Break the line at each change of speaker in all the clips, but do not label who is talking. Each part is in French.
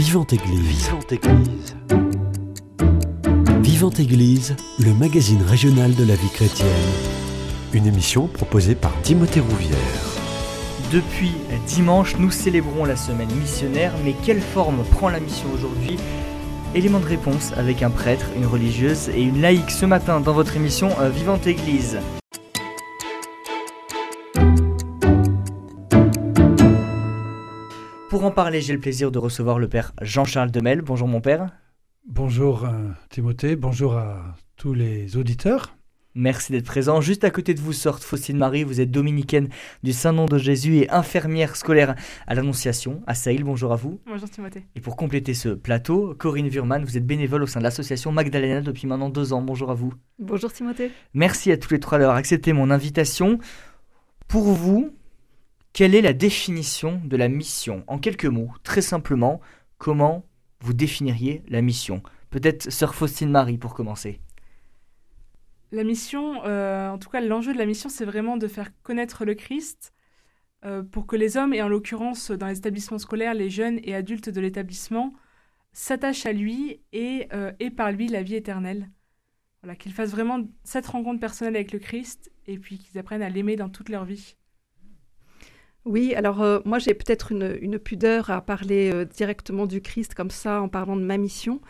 Vivante Église. Vivante Église. Vivante Église, le magazine régional de la vie chrétienne. Une émission proposée par Timothée Rouvière.
Depuis dimanche, nous célébrons la semaine missionnaire, mais quelle forme prend la mission aujourd'hui? Élément de réponse avec un prêtre, une religieuse et une laïque ce matin dans votre émission euh, Vivante Église. Pour en parler, j'ai le plaisir de recevoir le père Jean-Charles Demel. Bonjour mon père.
Bonjour euh, Timothée, bonjour à tous les auditeurs.
Merci d'être présent. Juste à côté de vous sorte Faustine Marie, vous êtes dominicaine du Saint-Nom de Jésus et infirmière scolaire à l'Annonciation à Saïl. Bonjour à vous.
Bonjour Timothée.
Et pour compléter ce plateau, Corinne Wurman, vous êtes bénévole au sein de l'association Magdalena depuis maintenant deux ans. Bonjour à vous.
Bonjour Timothée.
Merci à tous les trois d'avoir accepté mon invitation. Pour vous, quelle est la définition de la mission? En quelques mots, très simplement, comment vous définiriez la mission? Peut-être Sœur Faustine Marie pour commencer.
La mission, euh, en tout cas l'enjeu de la mission, c'est vraiment de faire connaître le Christ euh, pour que les hommes, et en l'occurrence dans les établissements scolaires, les jeunes et adultes de l'établissement, s'attachent à lui et, euh, et par lui la vie éternelle. Voilà, qu'ils fassent vraiment cette rencontre personnelle avec le Christ et puis qu'ils apprennent à l'aimer dans toute leur vie.
Oui, alors euh, moi j'ai peut-être une, une, pudeur à parler euh, directement du Christ comme ça en parlant de ma mission,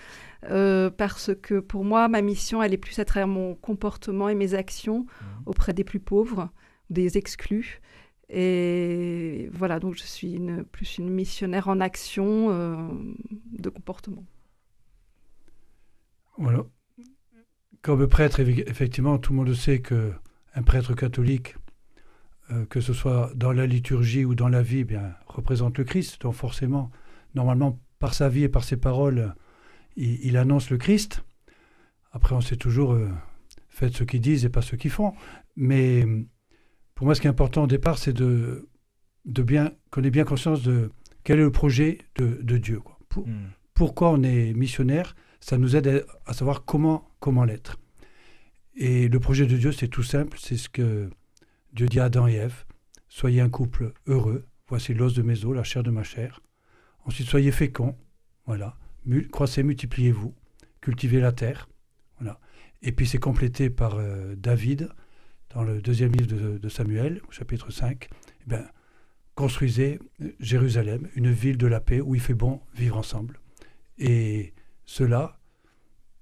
euh, parce que pour moi ma mission elle est plus à travers mon comportement et mes actions mmh. auprès des plus pauvres, des exclus. Et voilà, donc je suis une, plus une missionnaire en action de comportement.
Voilà. Comme prêtre, effectivement, tout le monde sait que un prêtre catholique euh, que ce soit dans la liturgie ou dans la vie, eh bien, représente le Christ. Donc forcément, normalement, par sa vie et par ses paroles, il, annonce le Christ. Après, on sait toujours, euh, faites ce qu'ils disent et pas ce qu'ils font. Mais pour moi, ce qui est important au départ, c'est de, de bien qu'on ait bien conscience de quel est le projet de, de Dieu. Quoi. Hmm. Pourquoi on est missionnaire Ça nous aide à, à savoir comment, comment l'être. Et le projet de Dieu, c'est tout simple, c'est ce que Dieu dit à Adam et Ève, soyez un couple heureux, voici l'os de mes os, la chair de ma chair. Ensuite, soyez féconds, voilà, croissez, multipliez-vous, cultivez la terre, voilà. Et puis c'est complété par euh, David, dans le deuxième livre de, Samuel, au chapitre 5, eh bien, construisez euh, Jérusalem, une ville de la paix où il fait bon vivre ensemble. Et cela,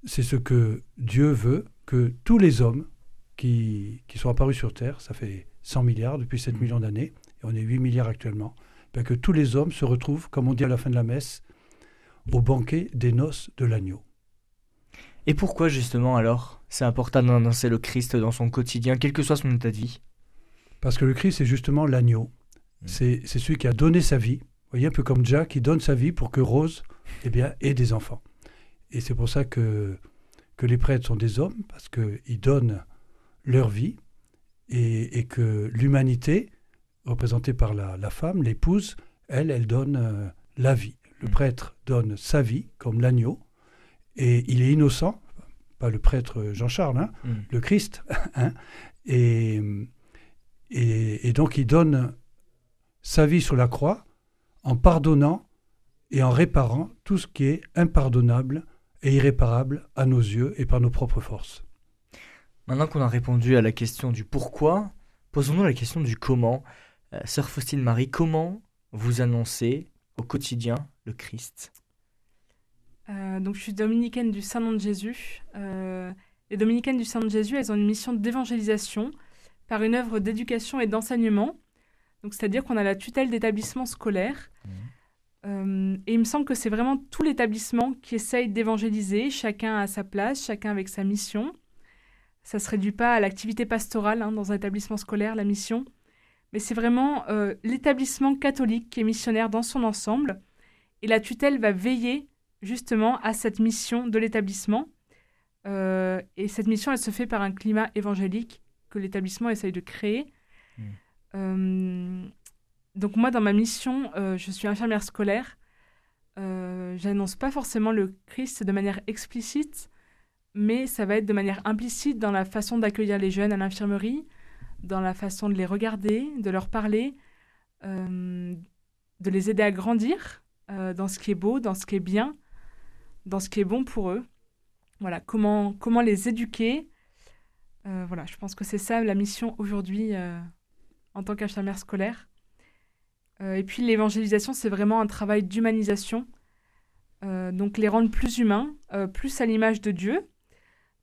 c'est ce que Dieu veut que tous les hommes qui, sont apparus sur Terre, ça fait 100 milliards depuis 7 mm. millions d'années, et on est 8 milliards actuellement, ben que tous les hommes se retrouvent, comme on dit à la fin de la messe, au banquet des noces de l'agneau.
Et pourquoi justement alors c'est important d'annoncer le Christ dans son quotidien, quel que soit son état de vie?
Parce que le Christ c'est justement l'agneau. Mm. C'est celui qui a donné sa vie. Vous voyez, un peu comme Jack qui donne sa vie pour que Rose eh bien, ait des enfants. Et c'est pour ça que, que les prêtres sont des hommes, parce qu'ils donnent leur vie et, que l'humanité, représentée par la, femme, l'épouse, elle, elle donne euh, la vie. Le mm. prêtre donne sa vie comme l'agneau et il est innocent, pas le prêtre Jean-Charles, hein, mm. le Christ, hein, et, et, donc il donne sa vie sur la croix en pardonnant et en réparant tout ce qui est impardonnable et irréparable à nos yeux et par nos propres forces.
Maintenant qu'on a répondu à la question du pourquoi, posons-nous la question du comment. Euh, Sœur Faustine Marie, comment vous annoncez au quotidien le Christ?
Euh, donc, je suis dominicaine du Saint-Nom de Jésus. Euh, les dominicaines du Saint-Nom de Jésus, elles ont une mission d'évangélisation par une œuvre d'éducation et d'enseignement. Donc, c'est-à-dire qu'on a la tutelle d'établissements scolaires. Mmh. et il me semble que c'est vraiment tout l'établissement qui essaye d'évangéliser, chacun à sa place, chacun avec sa mission. Ça ne se réduit pas à l'activité pastorale hein, dans un établissement scolaire, la mission, mais c'est vraiment euh, l'établissement catholique qui est missionnaire dans son ensemble. Et la tutelle va veiller justement à cette mission de l'établissement. Euh, et cette mission, elle se fait par un climat évangélique que l'établissement essaye de créer. Mmh. Euh, donc moi, dans ma mission, je suis infirmière scolaire. J'annonce pas forcément le Christ de manière explicite, mais ça va être de manière implicite dans la façon d'accueillir les jeunes à l'infirmerie, dans la façon de les regarder, de leur parler, euh, de les aider à grandir euh, dans ce qui est beau, dans ce qui est bien, dans ce qui est bon pour eux. Voilà, comment, les éduquer. Euh, voilà, je pense que c'est ça la mission aujourd'hui en tant qu'infirmière scolaire. et puis l'évangélisation, c'est vraiment un travail d'humanisation. donc les rendre plus humains, plus à l'image de Dieu,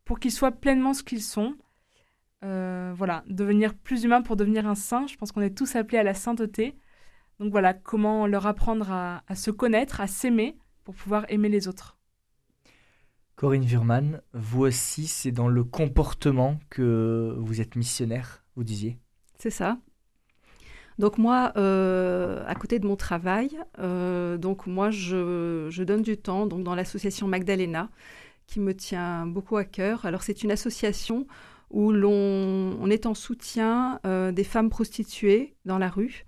pour qu'ils soient pleinement ce qu'ils sont. voilà, devenir plus humain pour devenir un saint. Je pense qu'on est tous appelés à la sainteté. Donc voilà, comment leur apprendre à, se connaître, à s'aimer pour pouvoir aimer les autres.
Corinne Vurman, vous aussi, c'est dans le comportement que vous êtes missionnaire, vous disiez
C'est ça. Donc moi, euh, à côté de mon travail, euh, donc moi, je, donne du temps donc dans l'association Magdalena, qui me tient beaucoup à cœur. Alors c'est une association où l'on est en soutien euh, des femmes prostituées dans la rue.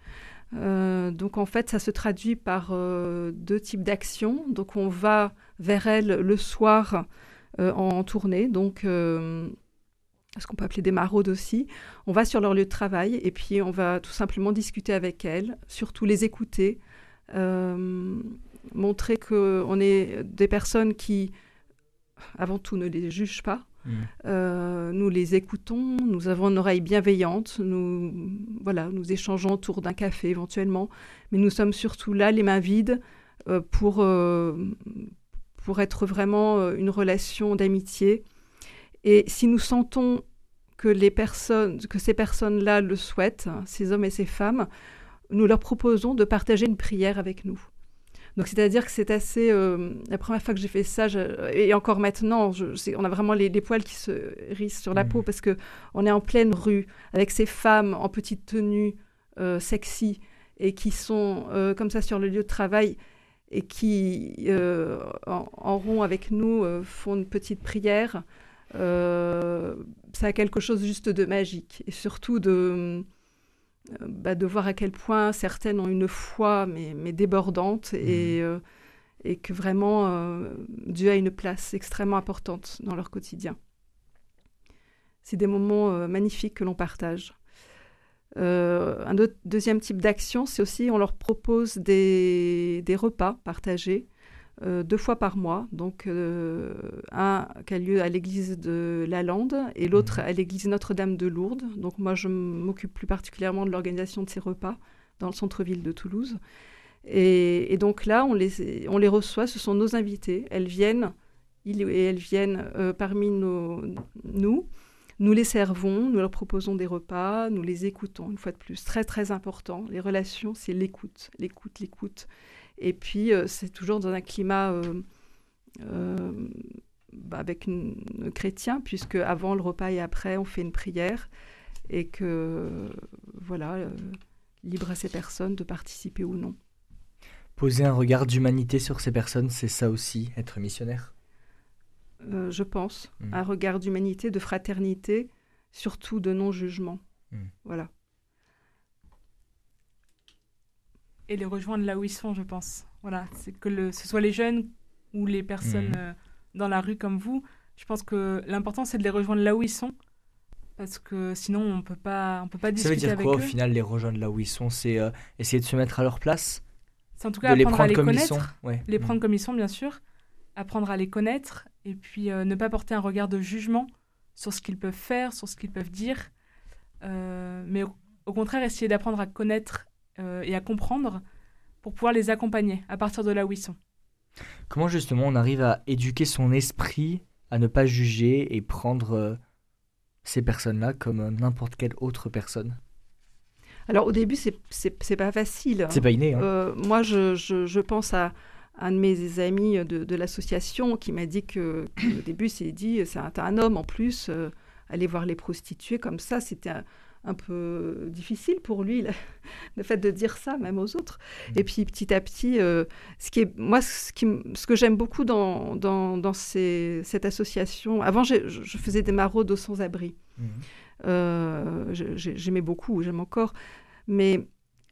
Euh, donc en fait, ça se traduit par euh, deux types d'actions. Donc on va vers elles le soir euh, en, tournée, donc ce qu'on peut appeler des maraudes aussi. On va sur leur lieu de travail et puis on va tout simplement discuter avec elles, surtout les écouter, montrer qu'on est des personnes qui, avant tout, ne les jugent pas, Mm. Euh, nous les écoutons, nous avons une oreille bienveillante, nous, voilà, nous échangeons autour d'un café éventuellement, mais nous sommes surtout là, les mains vides, euh, pour, euh, pour être vraiment une relation d'amitié. Et si nous sentons que, les personnes, que ces personnes-là le souhaitent, ces hommes et ces femmes, nous leur proposons de partager une prière avec nous. Donc c'est-à-dire que c'est assez... Euh, la première fois que j'ai fait ça, et encore maintenant, je, on a vraiment les, poils qui se rissent sur la mmh. peau parce que on est en pleine rue avec ces femmes en petite tenue euh, sexy et qui sont euh, comme ça sur le lieu de travail et qui, en, rond avec nous, font une petite prière. ça a quelque chose juste de magique et surtout de bah, de voir à quel point certaines ont une foi mais, mais débordante et, mmh. euh, et que vraiment euh, Dieu a une place extrêmement importante dans leur quotidien. C'est des moments magnifiques que l'on partage. un deuxième type d'action, c'est aussi on leur propose des, des repas partagés euh, deux fois par mois. Donc, euh, un qui a lieu à l'église de La Lande et l'autre mhm. à l'église Notre-Dame de Lourdes. Donc, moi, je m'occupe plus particulièrement de l'organisation de ces repas dans le centre-ville de Toulouse. Et, donc là, on les, on les reçoit, ce sont nos invités. Elles viennent, ils et elles viennent euh, parmi nos, nous. Nous les servons, nous leur proposons des repas, nous les écoutons, une fois de plus. Très, très important. Les relations, c'est l'écoute, l'écoute, l'écoute. Et puis, euh, c'est toujours dans un climat euh, euh, bah, avec une, chrétien, puisque avant le repas et après, on fait une prière. Et que, voilà, libre à ces personnes de participer ou non.
Poser un regard d'humanité sur ces personnes, c'est ça aussi, être missionnaire?
Je pense. Hmm. Un regard d'humanité, de fraternité, surtout de non-jugement. Hmm. Voilà.
Et les rejoindre là où ils sont, je pense. Voilà, c'est que le, ce soit les jeunes ou les personnes mhm. euh, dans la rue comme vous. Je pense que l'important c'est de les rejoindre là où ils sont, parce que sinon on peut pas, on peut pas discuter
Ça veut dire
quoi
au final les rejoindre là où ils sont? C'est euh, essayer de se mettre à leur place?
C'est en tout cas de apprendre les à les connaître, les prendre mhm. comme ils sont bien sûr, apprendre à les connaître et puis euh, ne pas porter un regard de jugement sur ce qu'ils peuvent faire, sur ce qu'ils peuvent dire, mais au contraire essayer d'apprendre à connaître euh, et à comprendre pour pouvoir les accompagner à partir de là où ils sont.
Comment justement on arrive à éduquer son esprit à ne pas juger et prendre euh, ces personnes-là comme n'importe quelle autre personne?
Alors au début, c'est pas facile.
C'est pas inné. Hein.
Euh, moi, je, je, pense à un de mes amis de, de l'association qui m'a dit que, au début, s'est dit, c'est un, un, homme en plus, aller voir les prostituées comme ça, c'était un peu difficile pour lui, le fait de dire ça, même aux autres. Mm. Et puis petit à petit, euh, ce qui est, moi, ce, qui, ce que j'aime beaucoup dans, dans, dans ces, cette association, avant, je, je, faisais des maraudes aux sans-abri. Mm. Euh, j'aimais beaucoup, j'aime encore. Mais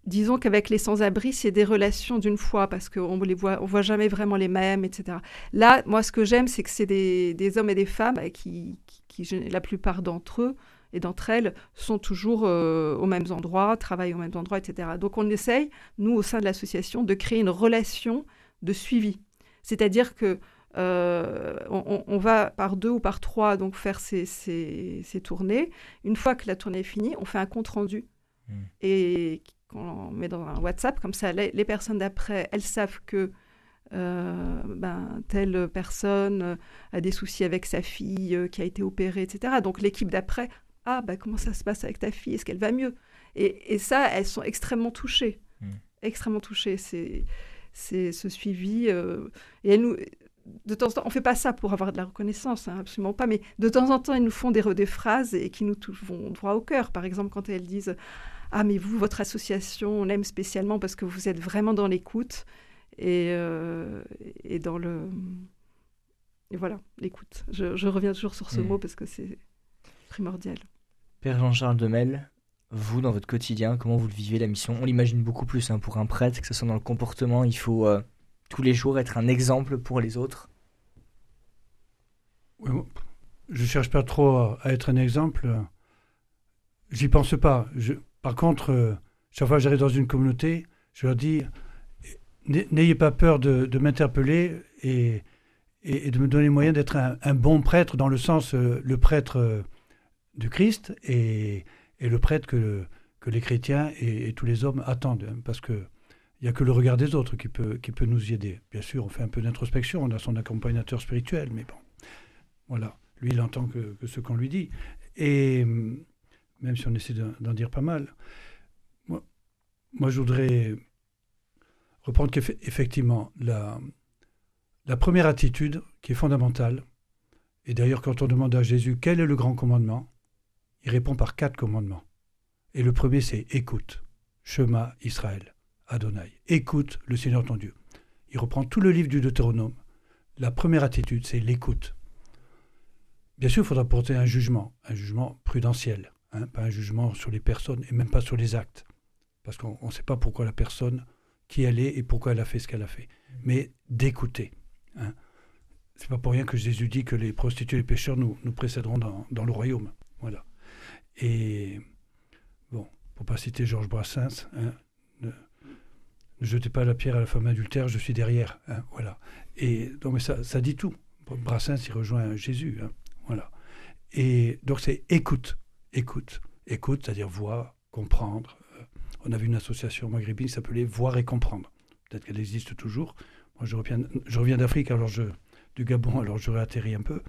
disons qu'avec les sans-abri, c'est des relations d'une fois parce qu'on ne voit, on voit jamais vraiment les mêmes, etc. Là, moi, ce que j'aime, c'est que c'est des, des, hommes et des femmes qui, qui, qui la plupart d'entre eux, et d'entre elles sont toujours euh, aux mêmes endroits, travaillent aux mêmes endroits, etc. Donc on essaye, nous, au sein de l'association, de créer une relation de suivi. C'est-à-dire que euh, on, va par deux ou par trois donc faire ces, ces, tournées. Une fois que la tournée est finie, on fait un compte rendu hmm. et on met dans un WhatsApp. Comme ça, les, les personnes d'après, elles savent que euh, ben, telle personne a des soucis avec sa fille qui a été opérée, etc. Donc l'équipe d'après ah, bah, comment ça se passe avec ta fille? Est-ce qu'elle va mieux? Et, ça, elles sont extrêmement touchées. Hmm. Extrêmement touchées. C'est, c'est ce suivi. Euh, et elles nous, de temps en temps, on ne fait pas ça pour avoir de la reconnaissance, hein, absolument pas, mais de temps en temps, elles nous font des, des phrases et qui nous vont droit au cœur. Par exemple, quand elles disent Ah, mais vous, votre association, on l'aime spécialement parce que vous êtes vraiment dans l'écoute et, euh, et dans le. Et voilà, l'écoute. Je, reviens toujours sur ce hmm. mot parce que c'est primordial.
Père Jean-Charles Demel, vous, dans votre quotidien, comment vous le vivez la mission? On l'imagine beaucoup plus hein, pour un prêtre, que ce soit dans le comportement, il faut euh, tous les jours être un exemple pour les autres.
Je je cherche pas trop à, être un exemple. J'y pense pas. par contre, euh, chaque fois que j'arrive dans une communauté, je leur dis n'ayez pas peur de, m'interpeller et, de me donner moyen d'être un, bon prêtre dans le sens euh, le prêtre du Christ et, le prêtre que, que les chrétiens et, tous les hommes attendent. Hein, parce que il n'y a que le regard des autres qui peut, qui peut nous y aider. Bien sûr, on fait un peu d'introspection, on a son accompagnateur spirituel, mais bon, voilà. Lui, il entend que, ce qu'on lui dit. Et même si on essaie d'en dire pas mal, moi, moi je voudrais reprendre qu'effectivement, la, la première attitude qui est fondamentale, et d'ailleurs quand on demande à Jésus quel est le grand commandement, il répond par quatre commandements. Et le premier, c'est écoute. Shema Israël, Adonai. Écoute le Seigneur ton Dieu. Il reprend tout le livre du Deutéronome. La première attitude, c'est l'écoute. Bien sûr, il faudra porter un jugement, un jugement prudentiel, hein, pas un jugement sur les personnes et même pas sur les actes. Parce qu'on ne sait pas pourquoi la personne, qui elle est et pourquoi elle a fait ce qu'elle a fait. Mais d'écouter. Hein. C'est pas pour rien que Jésus dit que les prostituées et les pécheurs nous, nous précéderont dans, dans le royaume. Voilà. Et bon, pour pas citer Georges Brassens, hein, ne, jetez pas la pierre à la femme adultère, je suis derrière. Hein, voilà. Et donc, mais ça, ça dit tout. Brassens, il rejoint Jésus. Hein, voilà. Et donc, c'est écoute, écoute, écoute, c'est-à-dire voir, comprendre. Euh, on avait une association maghrébine qui s'appelait Voir et comprendre. Peut-être qu'elle existe toujours. Moi, je reviens, je reviens d'Afrique, alors je, du Gabon, alors je réatterris un peu.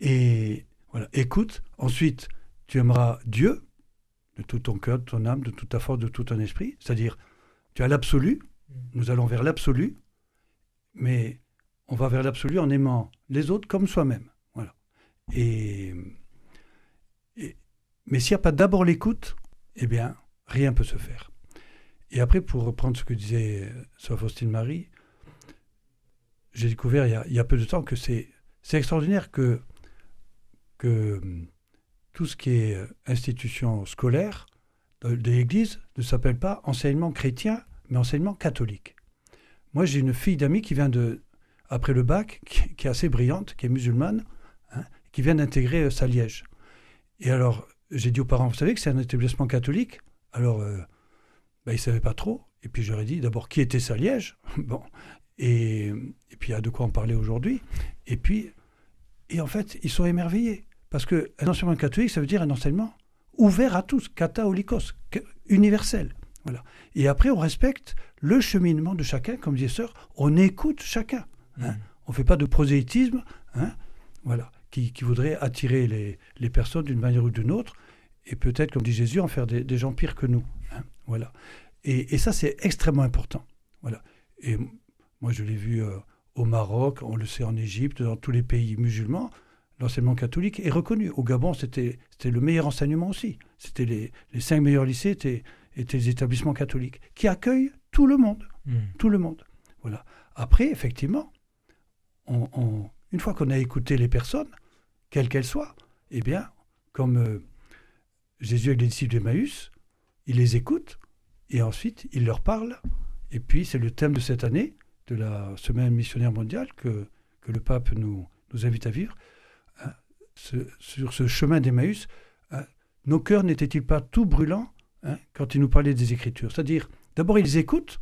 Et voilà, écoute. Ensuite, tu aimeras Dieu de tout ton cœur, de ton âme, de toute ta force, de tout ton esprit. C'est-à-dire, tu as l'absolu. Nous allons vers l'absolu, mais on va vers l'absolu en aimant les autres comme soi-même. Voilà. Et, mais s'il n'y a pas d'abord l'écoute, eh bien, rien ne peut se faire. Et après, pour reprendre ce que disait Sœur Faustine Marie, j'ai découvert il y, a, il y, a, peu de temps que c'est extraordinaire que que hum, tout ce qui est euh, institution scolaire de, l'Église ne s'appelle pas enseignement chrétien, mais enseignement catholique. Moi, j'ai une fille d'amis qui vient de, après le bac, qui, est assez brillante, qui est musulmane, hein, qui vient d'intégrer euh, Saliège. Et alors, j'ai dit aux parents, vous savez que c'est un établissement catholique? Alors, euh, bah, ils ne savaient pas trop. Et puis, j'aurais dit d'abord qui était Saliège. bon. Et, et puis, il y a de quoi en parler aujourd'hui. Et puis, et en fait, ils sont émerveillés. Parce qu'un enseignement catholique, ça veut dire un enseignement ouvert à tous, kataolikos, universel. Voilà. Et après, on respecte le cheminement de chacun, comme disait Sœur, on écoute chacun. Hein. Mm. On ne fait pas de prosélytisme, hein, voilà, qui, voudrait attirer les, personnes d'une manière ou d'une autre, et peut-être, comme dit Jésus, en faire des, gens pires que nous. Hein, voilà. Et, ça, c'est extrêmement important. Voilà. Et moi, je l'ai vu euh, au Maroc, on le sait en Égypte, dans tous les pays musulmans l'enseignement catholique est reconnu. Au Gabon, c'était le meilleur enseignement aussi. C'était les, les, cinq meilleurs lycées étaient, étaient des établissements catholiques qui accueillent tout le monde. Hmm. Tout le monde. Voilà. Après, effectivement, on, une fois qu'on a écouté les personnes, quelles qu'elles soient, eh bien, comme euh, Jésus avec les disciples d'Emmaüs, il les écoute et ensuite il leur parle. Et puis, c'est le thème de cette année, de la semaine missionnaire mondiale que, que le pape nous, nous invite à vivre sur ce chemin d'Emmaüs, hein, nos cœurs n'étaient-ils pas tout brûlants hein, quand il nous parlait des Écritures? C'est-à-dire, d'abord, ils écoutent,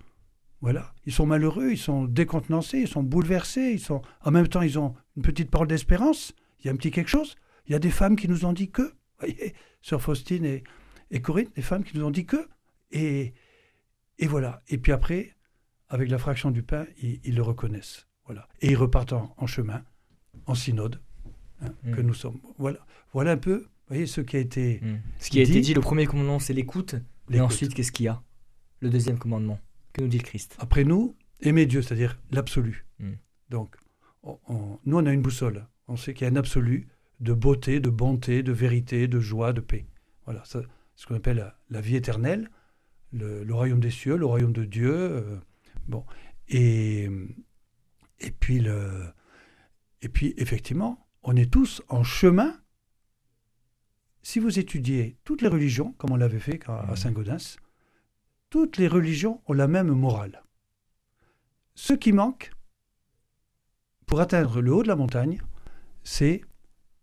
voilà, ils sont malheureux, ils sont décontenancés, ils sont bouleversés, ils sont, en même temps, ils ont une petite parole d'espérance, il y a un petit quelque chose. Il y a des femmes qui nous ont dit que, voyez, Sœur Faustine et, et Corinne, des femmes qui nous ont dit que, et, et voilà. Et puis après, avec la fraction du pain, ils, le reconnaissent. Voilà. Et ils repartent en, chemin, en synode, hein, mm. que nous sommes. Voilà, voilà un peu, voyez, ce qui a été.
Mm. Ce qui a été dit, le premier commandement, c'est l'écoute. Et ensuite, qu'est-ce qu'il y a? Le deuxième commandement. Que nous dit le Christ?
Après nous, aimer Dieu, c'est-à-dire l'absolu. Mm. Donc, nous, on a une boussole. On sait qu'il y a un absolu de beauté, de bonté, de vérité, de joie, de paix. Voilà, c'est ce qu'on appelle la, vie éternelle, le, royaume des cieux, le royaume de Dieu. Euh, bon, et, et, puis le, et puis effectivement, on est tous en chemin. Si vous étudiez toutes les religions, comme on l'avait fait à. Saint-Gaudens, toutes les religions ont la même morale. Ce qui manque pour atteindre le haut de la montagne, c'est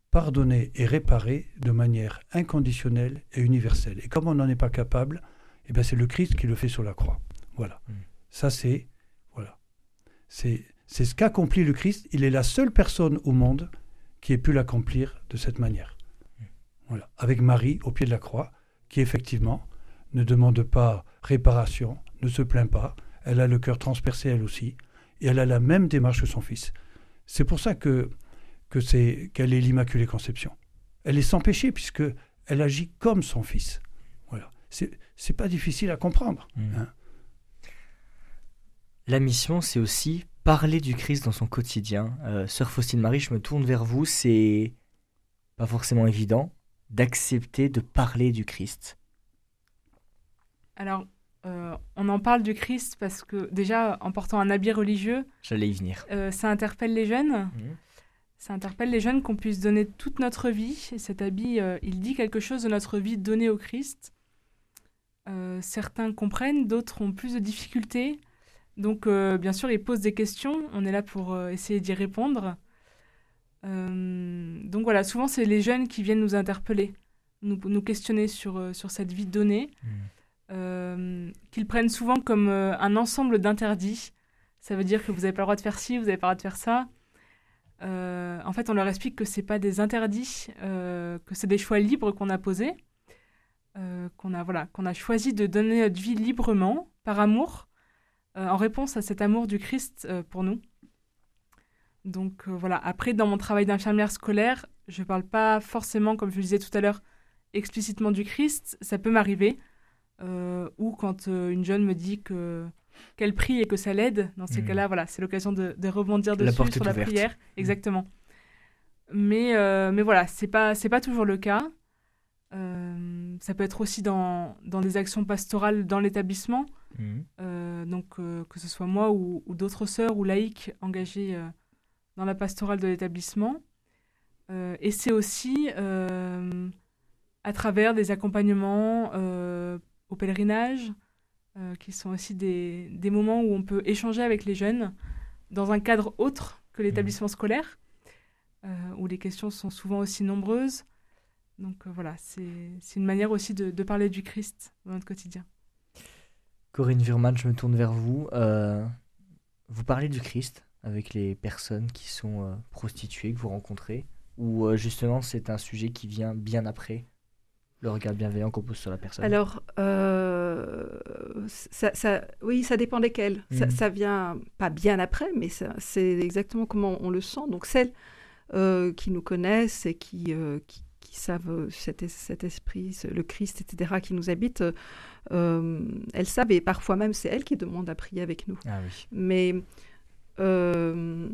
pardonner et réparer de manière inconditionnelle et universelle. Et comme on n'en est pas capable, eh bien c'est le Christ qui le fait sur la croix. Voilà. Hmm. Ça c'est voilà. C'est ce qu'accomplit le Christ. Il est la seule personne au monde qui ait pu l'accomplir de cette manière. Voilà. Avec Marie au pied de la croix, qui effectivement ne demande pas réparation, ne se plaint pas. Elle a le cœur transpercé elle aussi, et elle a la même démarche que son fils. C'est pour ça que que c'est qu'elle est l'Immaculée Conception. Elle est sans péché puisque elle agit comme son fils. Voilà. C'est pas difficile à comprendre. Mmh. Hein.
La mission, c'est aussi parler du Christ dans son quotidien. Euh, Sœur Faustine Marie, je me tourne vers vous. C'est pas forcément évident d'accepter de parler du Christ.
Alors, euh, on en parle du Christ parce que déjà, en portant un habit religieux,
j'allais y venir.
Euh, ça interpelle les jeunes. Mmh. Ça interpelle les jeunes qu'on puisse donner toute notre vie. Et cet habit, il dit quelque chose de notre vie donnée au Christ. Certains comprennent, d'autres ont plus de difficultés. Donc, euh, bien sûr, ils posent des questions. On est là pour essayer d'y répondre. donc voilà, souvent, c'est les jeunes qui viennent nous interpeller, nous, nous questionner sur, sur cette vie donnée, mmh. qu'ils prennent souvent comme un ensemble d'interdits. Ça veut dire que vous n'avez pas le droit de faire ci, vous n'avez pas le droit de faire ça. Euh, en fait, on leur explique que c'est pas des interdits, euh, que c'est des choix libres qu'on a posés, euh, qu'on a voilà, qu'on a choisi de donner notre vie librement, par amour, en réponse à cet amour du Christ pour nous. Donc voilà. Après, dans mon travail d'infirmière scolaire, je parle pas forcément, comme je le disais tout à l'heure, explicitement du Christ. Ça peut m'arriver, ou quand une jeune me dit que qu'elle prie et que ça l'aide, dans ces hmm. cas-là, voilà, c'est l'occasion de, rebondir dessus sur la prière. Hmm. Exactement. Mais, euh, mais voilà, c'est pas, c'est pas toujours le cas. Euh, ça peut être aussi dans, dans des actions pastorales dans l'établissement. Hmm. Euh, donc, que ce soit moi ou, d'autres sœurs ou laïcs engagés dans la pastorale de l'établissement. et c'est aussi à travers des accompagnements au pèlerinage, euh, qui sont aussi des, des, moments où on peut échanger avec les jeunes dans un cadre autre que l'établissement scolaire, euh, où les questions sont souvent aussi nombreuses. Donc euh, voilà, c'est une manière aussi de, de, parler du Christ dans notre quotidien.
Corinne Virman, je me tourne vers vous. vous parlez du Christ avec les personnes qui sont prostituées, que vous rencontrez, ou justement c'est un sujet qui vient bien après le regard bienveillant qu'on pose sur la personne?
Alors, euh, ça, oui, ça dépend desquelles. Ça, mhm. ça, vient pas bien après, mais c'est exactement comment on le sent. Donc, celles euh, qui nous connaissent et qui, euh, qui, savent cet, cet, esprit, le Christ, etc., qui nous habite, elles savent, et parfois même c'est elles qui demandent à prier avec nous.
Ah oui.
Mais euh,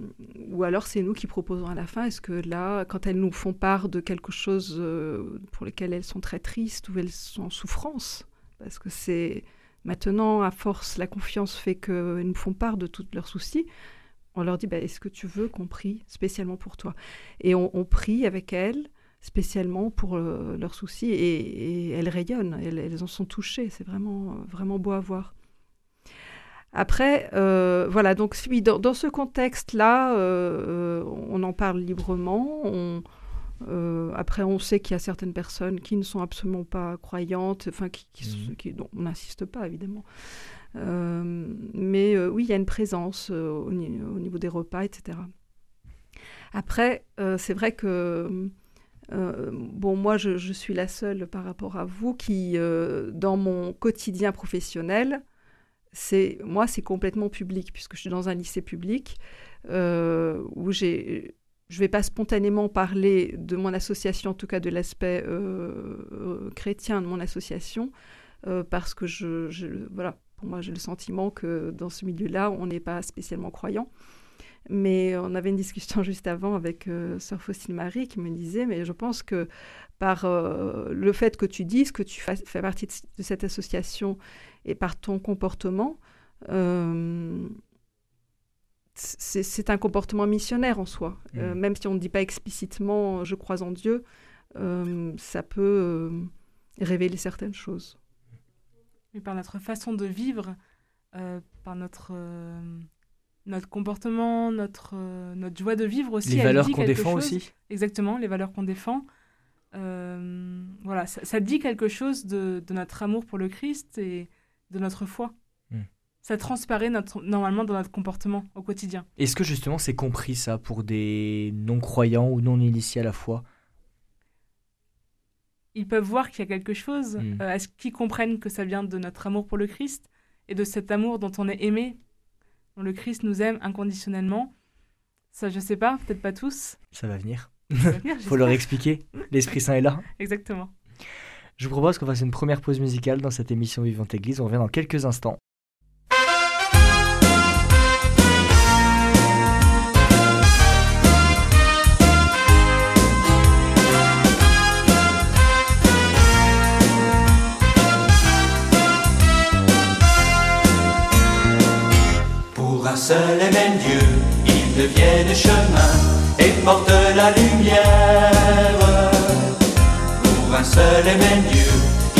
ou alors c'est nous qui proposons à la fin. Est-ce que là, quand elles nous font part de quelque chose euh, pour lequel elles sont très tristes ou elles sont en souffrance, parce que c'est maintenant, à force, la confiance fait qu'elles nous font part de tous leurs soucis, on leur dit bah, Est-ce que tu veux qu'on prie spécialement pour toi? Et on, prie avec elles spécialement pour euh, leurs soucis et, elles rayonnent, elles, elles en sont touchées. C'est vraiment, vraiment beau à voir. Après, euh, voilà, donc dans, ce contexte-là, euh, on en parle librement, on, après, on sait qu'il y a certaines personnes qui ne sont absolument pas croyantes, enfin, qui, qui, qui dont on n'insiste pas, évidemment. Mais oui, il y a une présence au, ni- au niveau des repas, etc. Après, c'est vrai que, euh, bon, moi, je, suis la seule par rapport à vous qui, euh, dans mon quotidien professionnel, c'est moi, c'est complètement public, puisque je suis dans un lycée public euh, où je ne vais pas spontanément parler de mon association, en tout cas de l'aspect chrétien de mon association, parce que je- voilà, pour moi, j'ai le sentiment que dans ce milieu-là, on n'est pas spécialement croyant. Mais on avait une discussion juste avant avec euh, Sœur Faustine Marie qui me disait, mais je pense que par euh, le fait que tu dises que tu fais partie de, de cette association et par ton comportement, euh, c'est un comportement missionnaire en soi. Euh,
Mm.
même si on ne dit pas explicitement je crois en Dieu, euh, ça peut euh, révéler certaines choses.
Mais par notre façon de vivre, euh, par notre, euh, notre comportement, notre, euh, notre joie de vivre aussi.
Les valeurs qu'on défend
chose.
aussi.
Exactement, les valeurs qu'on défend. Euh, voilà, ça, ça dit quelque chose de, de notre amour pour le Christ et de notre foi.
Mm.
Ça transparaît notre- normalement dans notre comportement au quotidien.
Est-ce que justement c'est compris ça pour des non-croyants ou non-initiés à la foi?
Ils peuvent voir qu'il y a quelque chose.
Mm.
Euh, Est-ce qu'ils comprennent que ça vient de notre amour pour le Christ et de cet amour dont on est aimé, le Christ nous aime inconditionnellement Ça, je sais pas, peut-être pas tous.
Ça va venir.
Ça va venir,
Faut leur expliquer. L'Esprit Saint est là.
Exactement.
Je vous propose qu'on fasse une première pause musicale dans cette émission Vivante Église. On revient dans quelques instants.
Seul et même Dieu, ils deviennent chemin et portent la lumière. Pour un seul et même Dieu,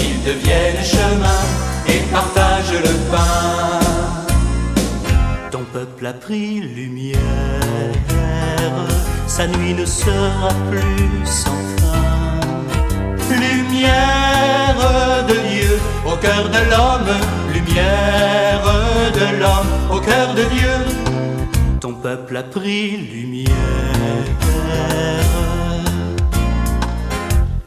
ils deviennent chemin et partagent le pain. Ton peuple a pris lumière, sa nuit ne sera plus sans fin. Lumière de Dieu au cœur de l'homme, lumière l'homme au cœur de Dieu. Ton peuple a pris lumière.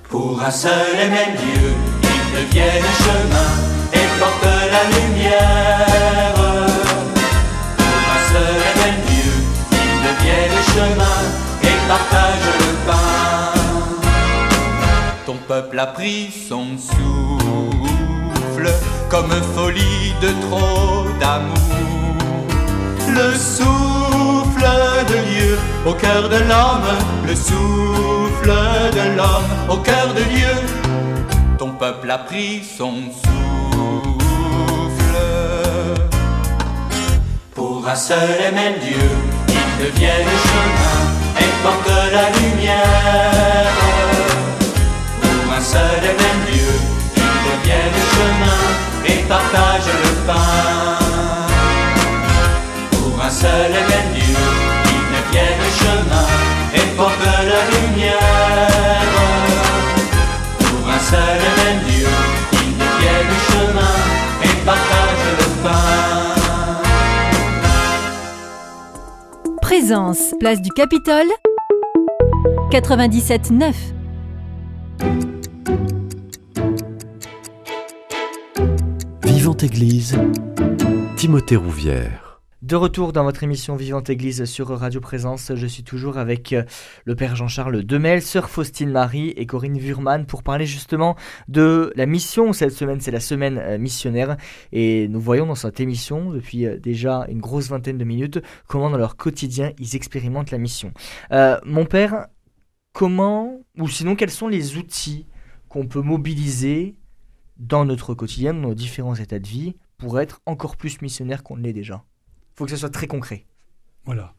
Pour un seul et même Dieu, ils deviennent chemin et portent la lumière. Pour un seul et même Dieu, ils deviennent chemin et partagent le pain. Ton peuple a pris son souffle comme folie de trop d'amour. Le souffle de Dieu au cœur de l'homme, le souffle de l'homme au cœur de Dieu. Ton peuple a pris son souffle. Pour un seul et même Dieu, ils deviennent chemin et portent la lumière. Pour un seul et même Dieu, ils deviennent chemin et partagent le pain. Pour un seul et même Dieu, ils deviennent chemin et portent la lumière. Pour un seul et même Dieu, ils deviennent chemin et partagent le pain.
Présence, place du Capitole, 97.9.
Vivante Église, Timothée Rouvière.
De retour dans votre émission Vivante Église sur Radio Présence, je suis toujours avec euh, le Père Jean-Charles Demel, Sœur Faustine Marie et Corinne Wurman pour parler justement de la mission. Cette semaine, c'est la semaine euh, missionnaire et nous voyons dans cette émission, depuis euh, déjà une grosse vingtaine de minutes, comment dans leur quotidien ils expérimentent la mission. Mon Père, comment, ou sinon quels sont les outils qu'on peut mobiliser dans notre quotidien, dans nos différents états de vie, pour être encore plus missionnaire qu'on ne l'est déjà? Faut que ce soit très concret.
Voilà.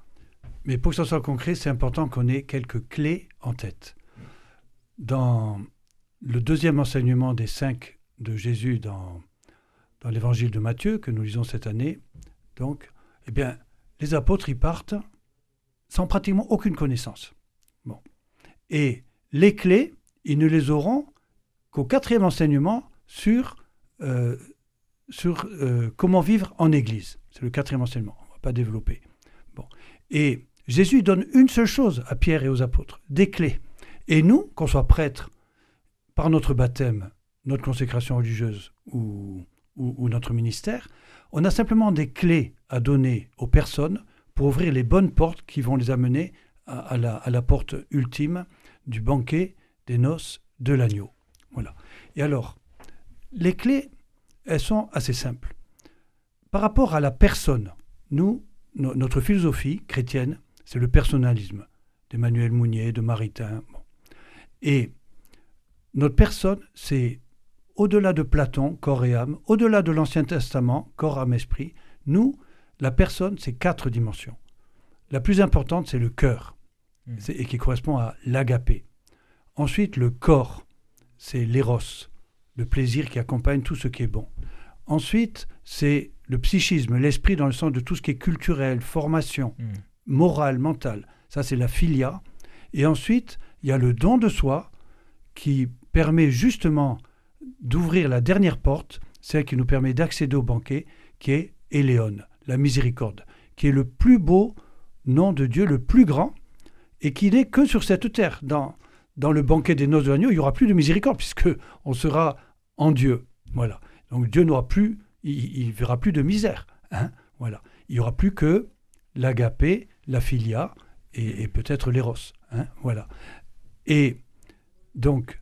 Mais pour que ce soit concret, c'est important qu'on ait quelques clés en tête. Dans le deuxième enseignement des cinq de Jésus dans, dans l'évangile de Matthieu, que nous lisons cette année, donc, eh bien, les apôtres y partent sans pratiquement aucune connaissance. Bon. Et les clés, ils ne les auront qu'au quatrième enseignement sur, euh, sur euh, comment vivre en Église. C'est le quatrième enseignement, on ne va pas développer. Bon. Et Jésus donne une seule chose à Pierre et aux apôtres, des clés. Et nous, qu'on soit prêtre, par notre baptême, notre consécration religieuse ou, notre ministère, on a simplement des clés à donner aux personnes pour ouvrir les bonnes portes qui vont les amener à, la, à la, porte ultime du banquet des noces de l'agneau. Voilà. Et alors, les clés, elles sont assez simples. Par rapport à la personne, nous, notre philosophie chrétienne, c'est le personnalisme d'Emmanuel Mounier, de Maritain. Et notre personne, c'est au-delà de Platon, corps et âme, au-delà de l'Ancien Testament, corps, âme, esprit. Nous, la personne, c'est quatre dimensions. La plus importante, c'est le cœur, hmm. et qui correspond à l'agapé. Ensuite, le corps, c'est l'éros, le plaisir qui accompagne tout ce qui est bon. Ensuite, c'est le psychisme, l'esprit dans le sens de tout ce qui est culturel, formation, hmm. morale, mentale. Ça, c'est la filia. Et ensuite, il y a le don de soi qui permet justement d'ouvrir la dernière porte, celle qui nous permet d'accéder au banquet, qui est Éléon, la miséricorde, qui est le plus beau nom de Dieu, le plus grand, et qui n'est que sur cette terre. Dans, dans le banquet des noces de l'agneau, il n'y aura plus de miséricorde, puisque on sera en Dieu. Voilà. Donc Dieu n'aura plus, il, ne verra plus de misère. Hein voilà. Il n'y aura plus que l'agapé, la filia et, peut-être l'éros. Hein voilà. Et donc,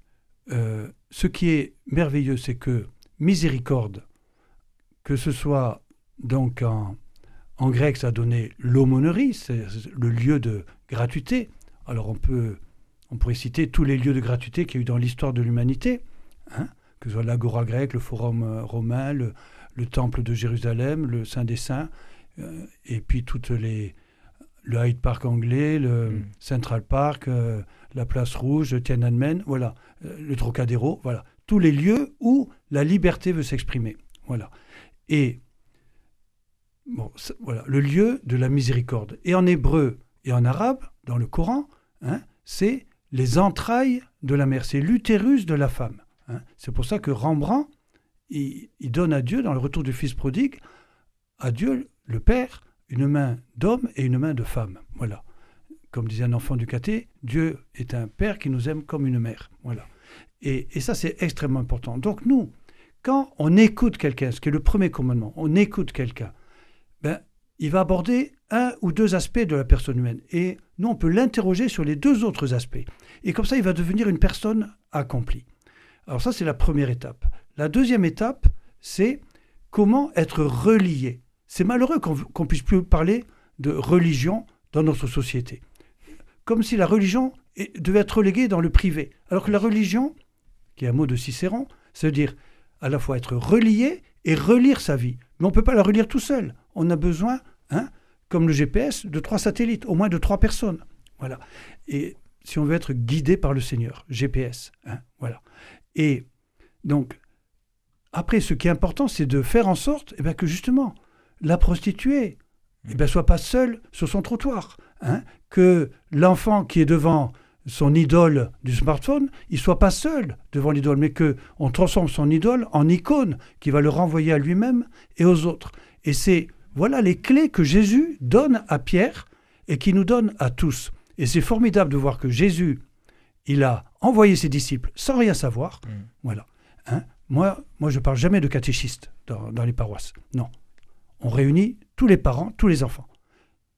euh, ce qui est merveilleux, c'est que miséricorde, que ce soit donc en, grec, ça donné l'aumônerie, c'est le lieu de gratuité. Alors on peut, on pourrait citer tous les lieux de gratuité qu'il y a eu dans l'histoire de l'humanité, hein, que ce soit l'agora grecque, le forum euh, romain, le, temple de Jérusalem, le Saint des Saints, euh, et puis toutes les, le Hyde Park anglais, le mm. Central Park, la Place Rouge, Tiananmen, voilà, euh, le Trocadéro, voilà, tous les lieux où la liberté veut s'exprimer, voilà. Et bon, voilà, le lieu de la miséricorde. Et en hébreu et en arabe, dans le Coran, hein, c'est les entrailles de la mère, c'est l'utérus de la femme. Hein. C'est pour ça que Rembrandt, il, donne à Dieu, dans le retour du Fils prodigue, à Dieu, le Père, une main d'homme et une main de femme. Voilà comme disait un enfant du caté, Dieu est un père qui nous aime comme une mère. Voilà. Et, ça, c'est extrêmement important. Donc nous, quand on écoute quelqu'un, ce qui est le premier commandement, on écoute quelqu'un, ben, il va aborder un ou deux aspects de la personne humaine. Et nous, on peut l'interroger sur les deux autres aspects. Et comme ça, il va devenir une personne accomplie. Alors ça, c'est la première étape. La deuxième étape, c'est comment être relié. C'est malheureux qu'on puisse plus parler de religion dans notre société comme si la religion devait être reléguée dans le privé. Alors que la religion, qui est un mot de Cicéron, c'est dire à la fois être relié et relire sa vie. Mais on ne peut pas la relire tout seul. On a besoin, hein, comme le GPS, de trois satellites, au moins de trois personnes. Voilà. Et si on veut être guidé par le Seigneur, GPS. Hein, voilà. Et donc, après, ce qui est important, c'est de faire en sorte eh bien, que justement, la prostituée ne eh bien, soit pas seule sur son trottoir. Hein, que l'enfant qui est devant son idole du smartphone, il soit pas seul devant l'idole, mais que on transforme son idole en icône qui va le renvoyer à lui-même et aux autres. Et c'est voilà les clés que Jésus donne à Pierre et qui nous donne à tous. Et c'est formidable de voir que Jésus, il a envoyé ses disciples sans rien savoir. Mm. Voilà. Hein moi, moi, je parle jamais de catéchistes dans, les paroisses. Non. On réunit tous les parents, tous les enfants.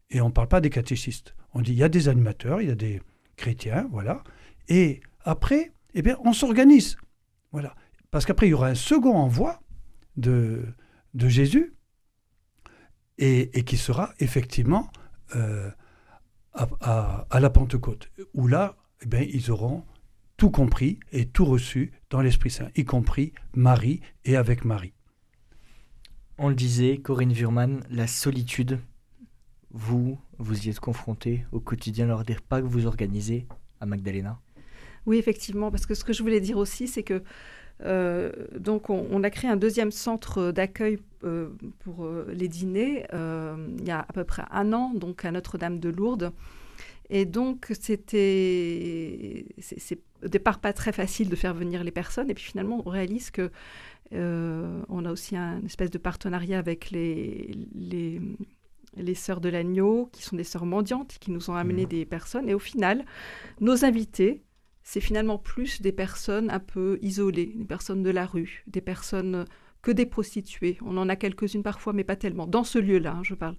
Et on ne parle pas des catéchistes. On dit il y a des animateurs, il y a des chrétiens, voilà. Et après, eh bien, on s'organise. Voilà. Parce qu'après, il y aura un second envoi de, de Jésus et, qui sera effectivement euh, à, à, la Pentecôte, où là, eh bien, ils auront tout compris et tout reçu dans l'Esprit Saint, y compris Marie et avec Marie.
On le disait, Corinne Wurman, la solitude vous, vous y êtes confronté au quotidien lors des repas que vous organisez à Magdalena?
Oui, effectivement, parce que ce que je voulais dire aussi, c'est que euh, donc on, a créé un deuxième centre d'accueil euh, pour euh, les dîners il y a à peu près un an, donc à Notre-Dame de Lourdes. Et donc, c'était, c'est au départ pas très facile de faire venir les personnes. Et puis finalement, on réalise que euh, on a aussi un espèce de partenariat avec les, les, les sœurs de l'agneau, qui sont des sœurs mendiantes, qui nous ont amené
Mhm.
des personnes. Et au final, nos invités, c'est finalement plus des personnes un peu isolées, des personnes de la rue, des personnes que des prostituées. On en a quelques-unes parfois, mais pas tellement. Dans ce lieu-là, hein, je parle.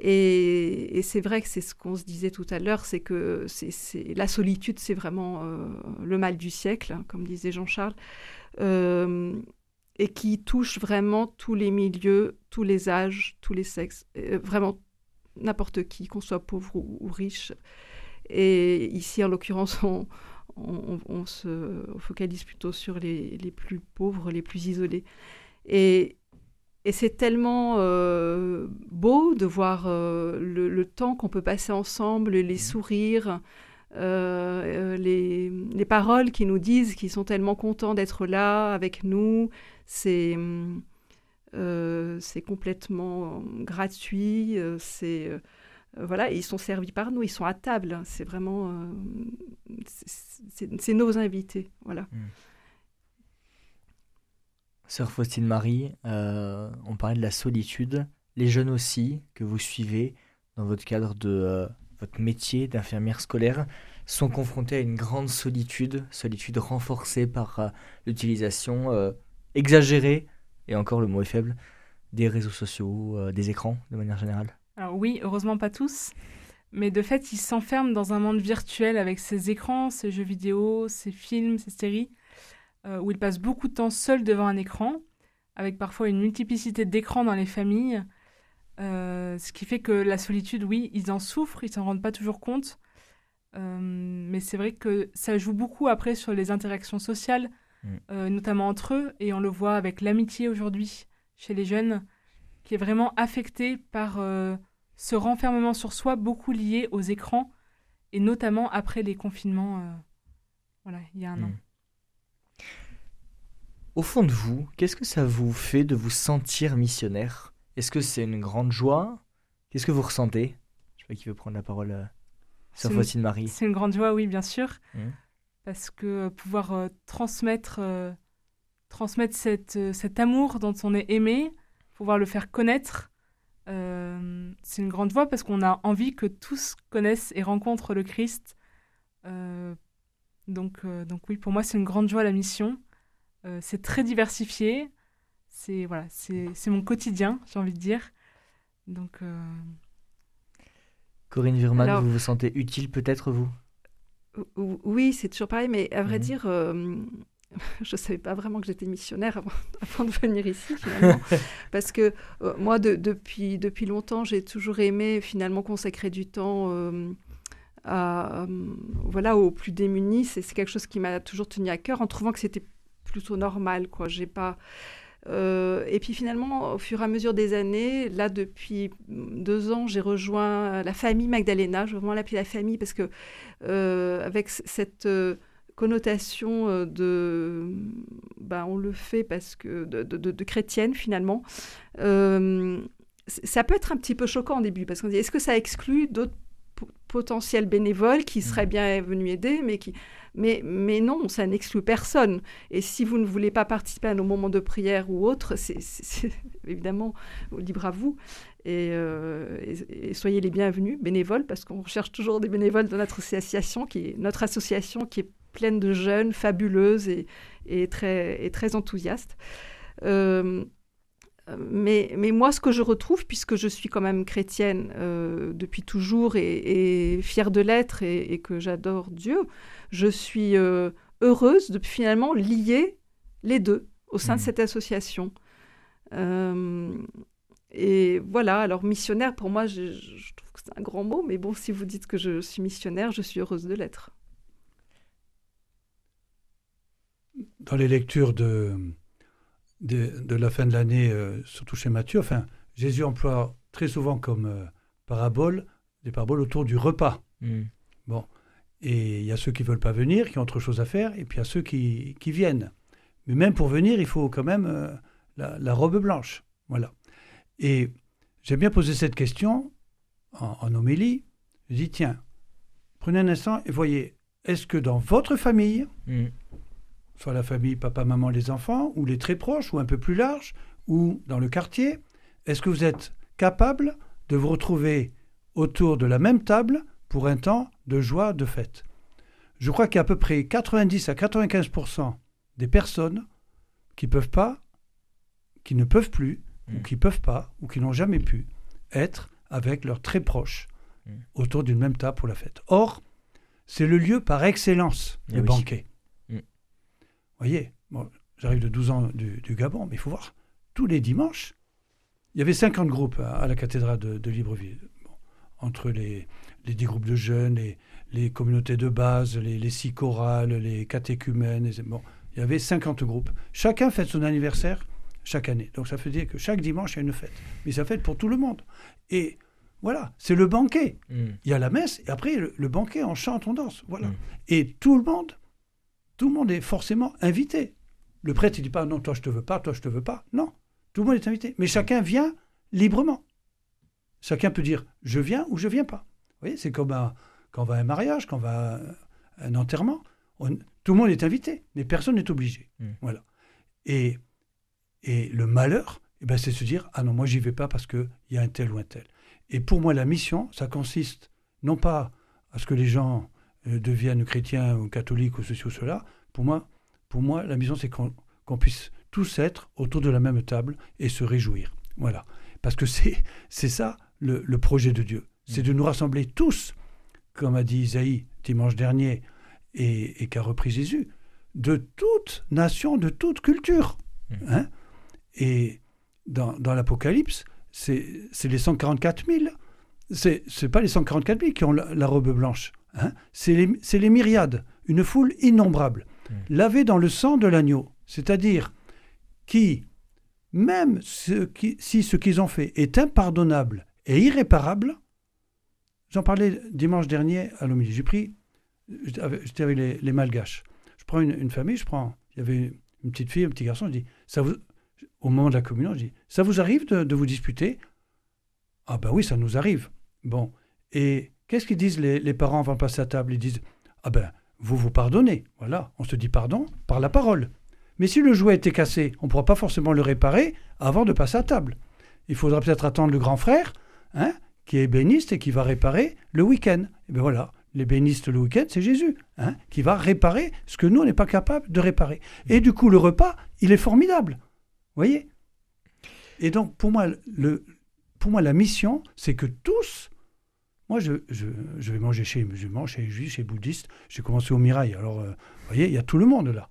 Et, c'est vrai que c'est ce qu'on se disait tout à l'heure, c'est que c'est, la solitude, c'est vraiment euh, le mal du siècle, hein, comme disait Jean-Charles, euh, et qui touche vraiment tous les milieux, tous les âges, tous les sexes, euh, vraiment n'importe qui, qu'on soit pauvre ou, riche. Et ici, en l'occurrence, on se focalise plutôt sur les, les plus pauvres, les plus isolés. Et, et c'est tellement euh, beau de voir euh, le, le temps qu'on peut passer ensemble, les sourires, euh, les, les paroles qui nous disent qu'ils sont tellement contents d'être là avec nous. C'est c'est complètement gratuit. c'est voilà, ils sont servis par nous, ils sont à table. C'est vraiment c'est- nos invités. Voilà.
Sœur Faustine Marie, euh, on parlait de la solitude. Les jeunes aussi, que vous suivez dans votre cadre de euh, votre métier d'infirmière scolaire, sont confrontés à une grande solitude, solitude renforcée par euh, l'utilisation exagérée, et encore le mot est faible, des réseaux sociaux, des écrans de manière générale.
Alors oui, heureusement pas tous, mais de fait, ils s'enferment dans un monde virtuel avec ces écrans, ces jeux vidéo, ces films, ces séries, euh, où ils passent beaucoup de temps seuls devant un écran, avec parfois une multiplicité d'écrans dans les familles, euh, ce qui fait que la solitude, oui, ils en souffrent, ils s'en rendent pas toujours compte, euh, mais c'est vrai que ça joue beaucoup après sur les interactions sociales,
Mm.
notamment entre eux, et on le voit avec l'amitié aujourd'hui chez les jeunes, qui est vraiment affectée par ce renfermement sur soi, beaucoup lié aux écrans, et notamment après les confinements, euh, voilà, il y a un an.
Au fond de vous, qu'est-ce que ça vous fait de vous sentir missionnaire? Est-ce que c'est une grande joie? Qu'est-ce que vous ressentez? Je sais pas qui veut prendre la parole. euh, Sœur Faustine Marie.
C'est une grande joie, oui, bien sûr,
Mhm.
parce que euh, pouvoir euh, transmettre, euh, transmettre cette, euh, cet amour dont on est aimé, pouvoir le faire connaître, c'est une grande joie parce qu'on a envie que tous connaissent et rencontrent le Christ. Donc, donc oui, pour moi, c'est une grande joie la mission. Euh, c'est très diversifié. C'est voilà, c'est c'est mon quotidien, j'ai envie de dire. Donc euh,
Corinne Virman,
Alors-
vous vous sentez utile peut-être vous?
Ou- Oui, c'est toujours pareil, mais à vrai
Mhm.
dire, euh, je ne savais pas vraiment que j'étais missionnaire avant, avant de venir ici, finalement. Parce que euh, moi, de- depuis, depuis longtemps, j'ai toujours aimé finalement consacrer du temps euh, à, euh, voilà, aux plus démunis. C'est c'est quelque chose qui m'a toujours tenu à cœur en trouvant que c'était plutôt normal. Quoi. J'ai pas... Euh, et puis finalement, au fur et à mesure des années, là depuis deux ans, j'ai rejoint la famille Magdalena. Je veux vraiment l'appeler la famille parce que euh, avec cette euh, connotation de, ben, on le fait parce que de, chrétienne finalement. Ça peut être un petit peu choquant au début parce qu'on dit est-ce que ça exclut d'autres potentiels bénévoles qui seraient bien venus aider, mais qui mais, mais non, ça n'exclut personne. Et si vous ne voulez pas participer à nos moments de prière ou autres, c'est évidemment libre à vous. Et, euh, et- et soyez les bienvenus, bénévoles, parce qu'on recherche toujours des bénévoles dans notre association, qui est, notre association qui est pleine de jeunes, fabuleuses et, et très, et très enthousiastes. Euh, mais, mais moi, ce que je retrouve, puisque je suis quand même chrétienne euh, depuis toujours et, et fière de l'être et, et que j'adore Dieu, je suis euh, heureuse de finalement lier les deux au sein de
Mhm.
cette association. Euh, et voilà, alors missionnaire, pour moi, je, je trouve que c'est un grand mot, mais bon, si vous dites que je suis missionnaire, je suis heureuse de l'être.
dans les lectures de, de, de la fin de l'année, euh, surtout chez Matthieu, enfin, Jésus emploie très souvent comme euh, parabole des paraboles autour du repas.
Hmm.
Et il y a ceux qui ne veulent pas venir, qui ont autre chose à faire, et puis il y a ceux qui, qui viennent. Mais même pour venir, il faut quand même euh, la, la robe blanche. Voilà. Et j'ai bien posé cette question en, en homélie. Je dis, tiens, prenez un instant et voyez, est-ce que dans votre famille,
Mm.
Soit la famille papa, maman, les enfants, ou les très proches, ou un peu plus large, ou dans le quartier, est-ce que vous êtes capable de vous retrouver autour de la même table pour un temps de joie, de fête? Je crois qu'il y a à peu près 90 à 95% des personnes qui peuvent pas, qui ne peuvent plus, ou
Mm.
qui peuvent pas, ou qui n'ont jamais pu être avec leurs très proches
Mm.
autour d'une même table pour la fête. Or, c'est le lieu par excellence,
Eh
le
oui.
banquet. Voyez, bon, j'arrive de 12 ans du, du Gabon, mais il faut voir, tous les dimanches, il y avait 50 groupes à, à la cathédrale de, de Libreville. Bon, entre les, les 10 groupes de jeunes, les, les communautés de base, les, les six chorales, les catéchumènes, les- bon, il y avait 50 groupes. Chacun fête son anniversaire chaque année. Donc ça veut dire que chaque dimanche, il y a une fête. Mais ça fête pour tout le monde. Et voilà, c'est le banquet.
Mm.
Il y a la messe, et après, le, le banquet, on chante, on danse. Voilà.
Mm.
Et tout le monde, tout le monde est forcément invité. Le prêtre, il dit pas non, toi je te veux pas, toi je te veux pas. Non, tout le monde est invité. Mais chacun vient librement. Chacun peut dire je viens ou je viens pas. Vous voyez, c'est comme un- quand on va à un mariage, quand on va à un enterrement. on- tout le monde est invité, mais personne n'est obligé.
Mm.
Voilà. Et, et le malheur, eh ben, c'est se dire ah non, moi j'y vais pas parce qu'il y a un tel ou un tel. Et pour moi, la mission, ça consiste non pas à ce que les gens deviennent chrétiens ou catholiques ou ceci ou cela. Pour moi, pour moi la mission, c'est qu'on puisse tous être autour de la même table et se réjouir. Voilà. Parce que c'est ça le, le projet de Dieu. C'est de nous rassembler tous, comme a dit Isaïe dimanche dernier et, et qu'a repris Jésus, de toute nation, de toute culture.
Mm.
Hein? Et dans, dans l'Apocalypse, c'est les 144 000. C'est c'est pas les 144 000 qui ont la, la robe blanche. Hein c'est les, les myriades, une foule innombrable,
Mm.
lavée dans le sang de l'agneau. C'est-à-dire qui, même ce qui, si ce qu'ils ont fait est impardonnable et irréparable, j'en parlais dimanche dernier à l'homélie. J'ai pris, j'étais avec, j'étais avec les, les malgaches. Je prends une, une famille, je prends, il y avait une petite fille, un petit garçon, je dis, ça vous, au moment de la communion, je dis, ça vous arrive de, de vous disputer? Ah ben oui, ça nous arrive. Bon, et qu'est-ce qu'ils disent les, parents avant de passer à table? Ils disent, ah ben, vous vous pardonnez. Voilà, on se dit pardon par la parole. Mais si le jouet était cassé, on ne pourra pas forcément le réparer avant de passer à table. Il faudra peut-être attendre le grand frère, hein, qui est béniste et qui va réparer le week-end. Et bien voilà, les bénistes le week-end, c'est Jésus, hein, qui va réparer ce que nous, on n'est pas capable de réparer. Et du coup, le repas, il est formidable. Voyez? Et donc, pour moi, le, pour moi, la mission, c'est que tous, moi, je, je, je vais manger chez les musulmans, chez les juifs, chez les bouddhistes. J'ai commencé au Mirail. Alors, euh, vous voyez, il y a tout le monde là.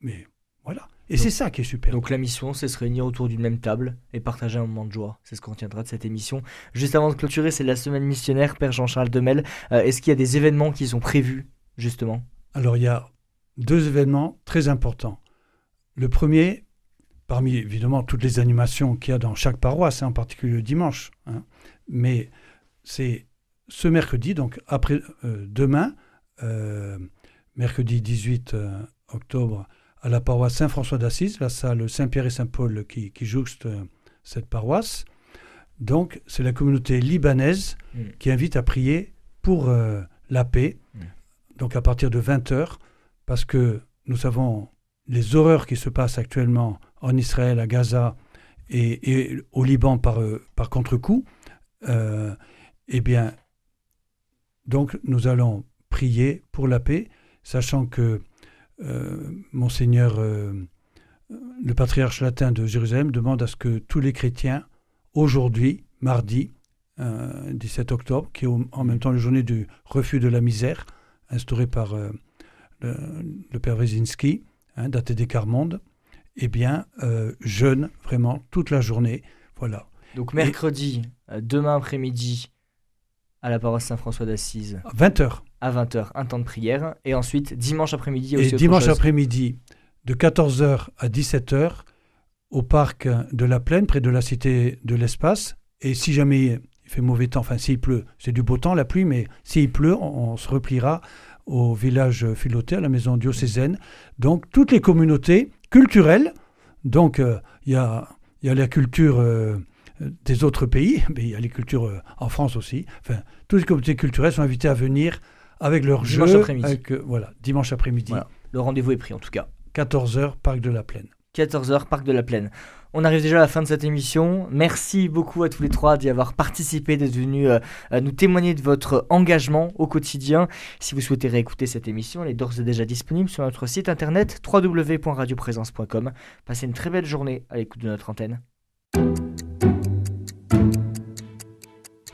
Mais voilà. Et c'est ça qui est super.
Donc la mission, c'est se réunir autour d'une même table et partager un moment de joie. C'est ce qu'on retiendra de cette émission. Juste avant de clôturer, c'est la semaine missionnaire, Père Jean-Charles Demel. Euh, Est-ce qu'il y a des événements qui sont prévus, justement?
Alors, il y a deux événements très importants. Le premier, parmi évidemment toutes les animations qu'il y a dans chaque paroisse, hein, en particulier le dimanche, hein, mais c'est ce mercredi, donc après euh, demain, euh, mercredi 18 euh, octobre, à la paroisse Saint-François d'Assise, la salle Saint-Pierre et Saint-Paul qui, qui jouxte cette paroisse. Donc, c'est la communauté libanaise
Mm.
qui invite à prier pour euh, la paix,
Mm.
donc à partir de 20h, parce que nous savons les horreurs qui se passent actuellement en Israël, à Gaza et, et au Liban par, par contre-coup. Eh bien, donc nous allons prier pour la paix, sachant que euh, Monseigneur, euh, le patriarche latin de Jérusalem, demande à ce que tous les chrétiens, aujourd'hui, mardi, euh, 17 octobre, qui est au- en même temps la journée du refus de la misère, instaurée par euh, le, le père Wyszynski, hein, daté des Carmondes, eh bien, euh, jeûne vraiment toute la journée. Voilà.
Donc mercredi, euh, demain après-midi, à la paroisse Saint-François d'Assise,
À 20h.
à 20h, un temps de prière. Et ensuite, dimanche après-midi, il y a
Et
aussi autre
dimanche après-midi, de 14h à 17h, au parc de la Plaine, près de la Cité de l'Espace. Et si jamais il fait mauvais temps, enfin s'il pleut, c'est du beau temps, la pluie, mais s'il pleut, on, on se repliera au village Philoté, à la maison diocésaine. Donc toutes les communautés culturelles, donc euh, il y, a, il y a la culture euh, des autres pays, mais il y a les cultures euh, en France aussi. Enfin, toutes les communautés culturelles sont invitées à venir avec leur
Dimanche
jeu.
après-midi.
avec, euh, voilà, dimanche après-midi,
Voilà. Le rendez-vous est pris en tout cas.
14h, Parc de la Plaine.
14h, Parc de la Plaine. On arrive déjà à la fin de cette émission. Merci beaucoup à tous les trois d'y avoir participé, d'être venus euh, euh, nous témoigner de votre engagement au quotidien. Si vous souhaitez réécouter cette émission, elle est d'ores et déjà disponible sur notre site internet www.radioprésence.com. Passez une très belle journée à l'écoute de notre antenne.